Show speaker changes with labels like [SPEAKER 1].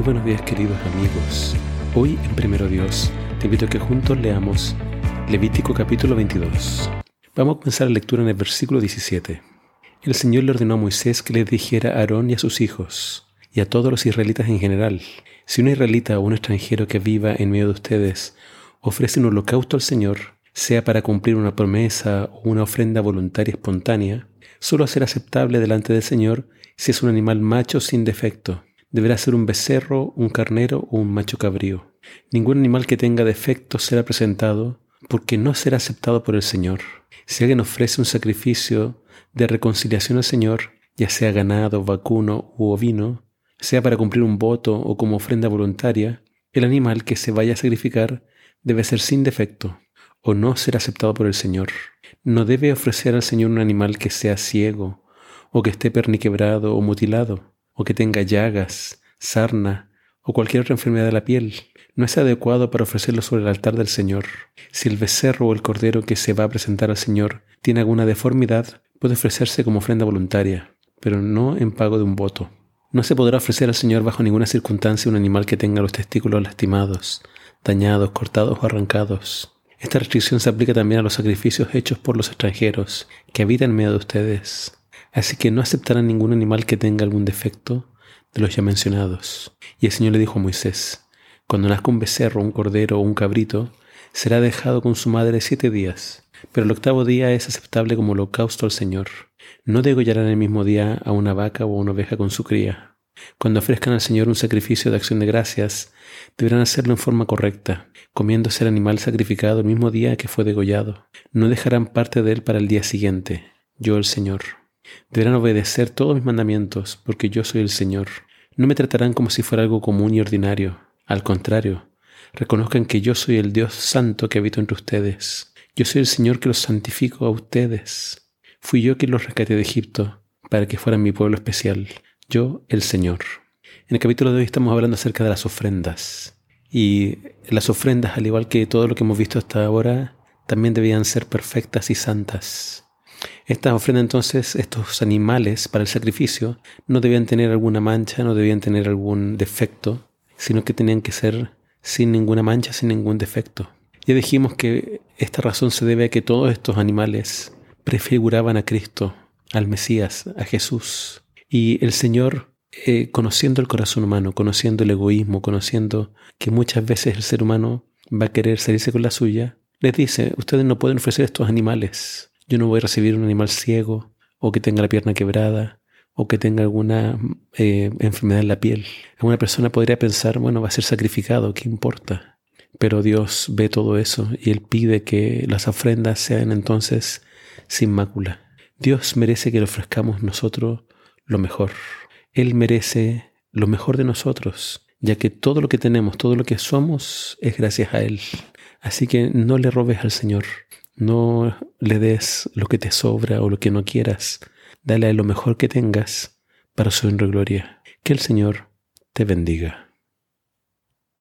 [SPEAKER 1] buenos días queridos amigos. Hoy en Primero Dios te invito a que juntos leamos Levítico capítulo 22. Vamos a comenzar la lectura en el versículo 17. El Señor le ordenó a Moisés que le dijera a Aarón y a sus hijos, y a todos los israelitas en general, si un israelita o un extranjero que viva en medio de ustedes ofrece un holocausto al Señor, sea para cumplir una promesa o una ofrenda voluntaria espontánea, solo será aceptable delante del Señor si es un animal macho sin defecto deberá ser un becerro, un carnero o un macho cabrío. Ningún animal que tenga defectos será presentado porque no será aceptado por el Señor. Si alguien ofrece un sacrificio de reconciliación al Señor, ya sea ganado, vacuno u ovino, sea para cumplir un voto o como ofrenda voluntaria, el animal que se vaya a sacrificar debe ser sin defecto o no será aceptado por el Señor. No debe ofrecer al Señor un animal que sea ciego o que esté perniquebrado o mutilado o que tenga llagas, sarna o cualquier otra enfermedad de la piel. No es adecuado para ofrecerlo sobre el altar del Señor. Si el becerro o el cordero que se va a presentar al Señor tiene alguna deformidad, puede ofrecerse como ofrenda voluntaria, pero no en pago de un voto. No se podrá ofrecer al Señor bajo ninguna circunstancia un animal que tenga los testículos lastimados, dañados, cortados o arrancados. Esta restricción se aplica también a los sacrificios hechos por los extranjeros que habitan en medio de ustedes. Así que no aceptarán ningún animal que tenga algún defecto de los ya mencionados. Y el Señor le dijo a Moisés, cuando nazca un becerro, un cordero o un cabrito, será dejado con su madre siete días, pero el octavo día es aceptable como holocausto al Señor. No degollarán el mismo día a una vaca o a una oveja con su cría. Cuando ofrezcan al Señor un sacrificio de acción de gracias, deberán hacerlo en forma correcta, comiéndose el animal sacrificado el mismo día que fue degollado. No dejarán parte de él para el día siguiente. Yo el Señor. Deberán obedecer todos mis mandamientos, porque yo soy el Señor. No me tratarán como si fuera algo común y ordinario. Al contrario, reconozcan que yo soy el Dios santo que habito entre ustedes. Yo soy el Señor que los santifico a ustedes. Fui yo quien los rescaté de Egipto, para que fueran mi pueblo especial. Yo, el Señor. En el capítulo de hoy estamos hablando acerca de las ofrendas. Y las ofrendas, al igual que todo lo que hemos visto hasta ahora, también debían ser perfectas y santas. Estas ofrendas entonces, estos animales para el sacrificio, no debían tener alguna mancha, no debían tener algún defecto, sino que tenían que ser sin ninguna mancha, sin ningún defecto. Ya dijimos que esta razón se debe a que todos estos animales prefiguraban a Cristo, al Mesías, a Jesús. Y el Señor, eh, conociendo el corazón humano, conociendo el egoísmo, conociendo que muchas veces el ser humano va a querer salirse con la suya, les dice, ustedes no pueden ofrecer estos animales yo no voy a recibir un animal ciego o que tenga la pierna quebrada o que tenga alguna eh, enfermedad en la piel. Alguna persona podría pensar, bueno, va a ser sacrificado, ¿qué importa? Pero Dios ve todo eso y Él pide que las ofrendas sean entonces sin mácula. Dios merece que le ofrezcamos nosotros lo mejor. Él merece lo mejor de nosotros, ya que todo lo que tenemos, todo lo que somos es gracias a Él. Así que no le robes al Señor. No le des lo que te sobra o lo que no quieras. Dale lo mejor que tengas para su gloria. Que el Señor te bendiga.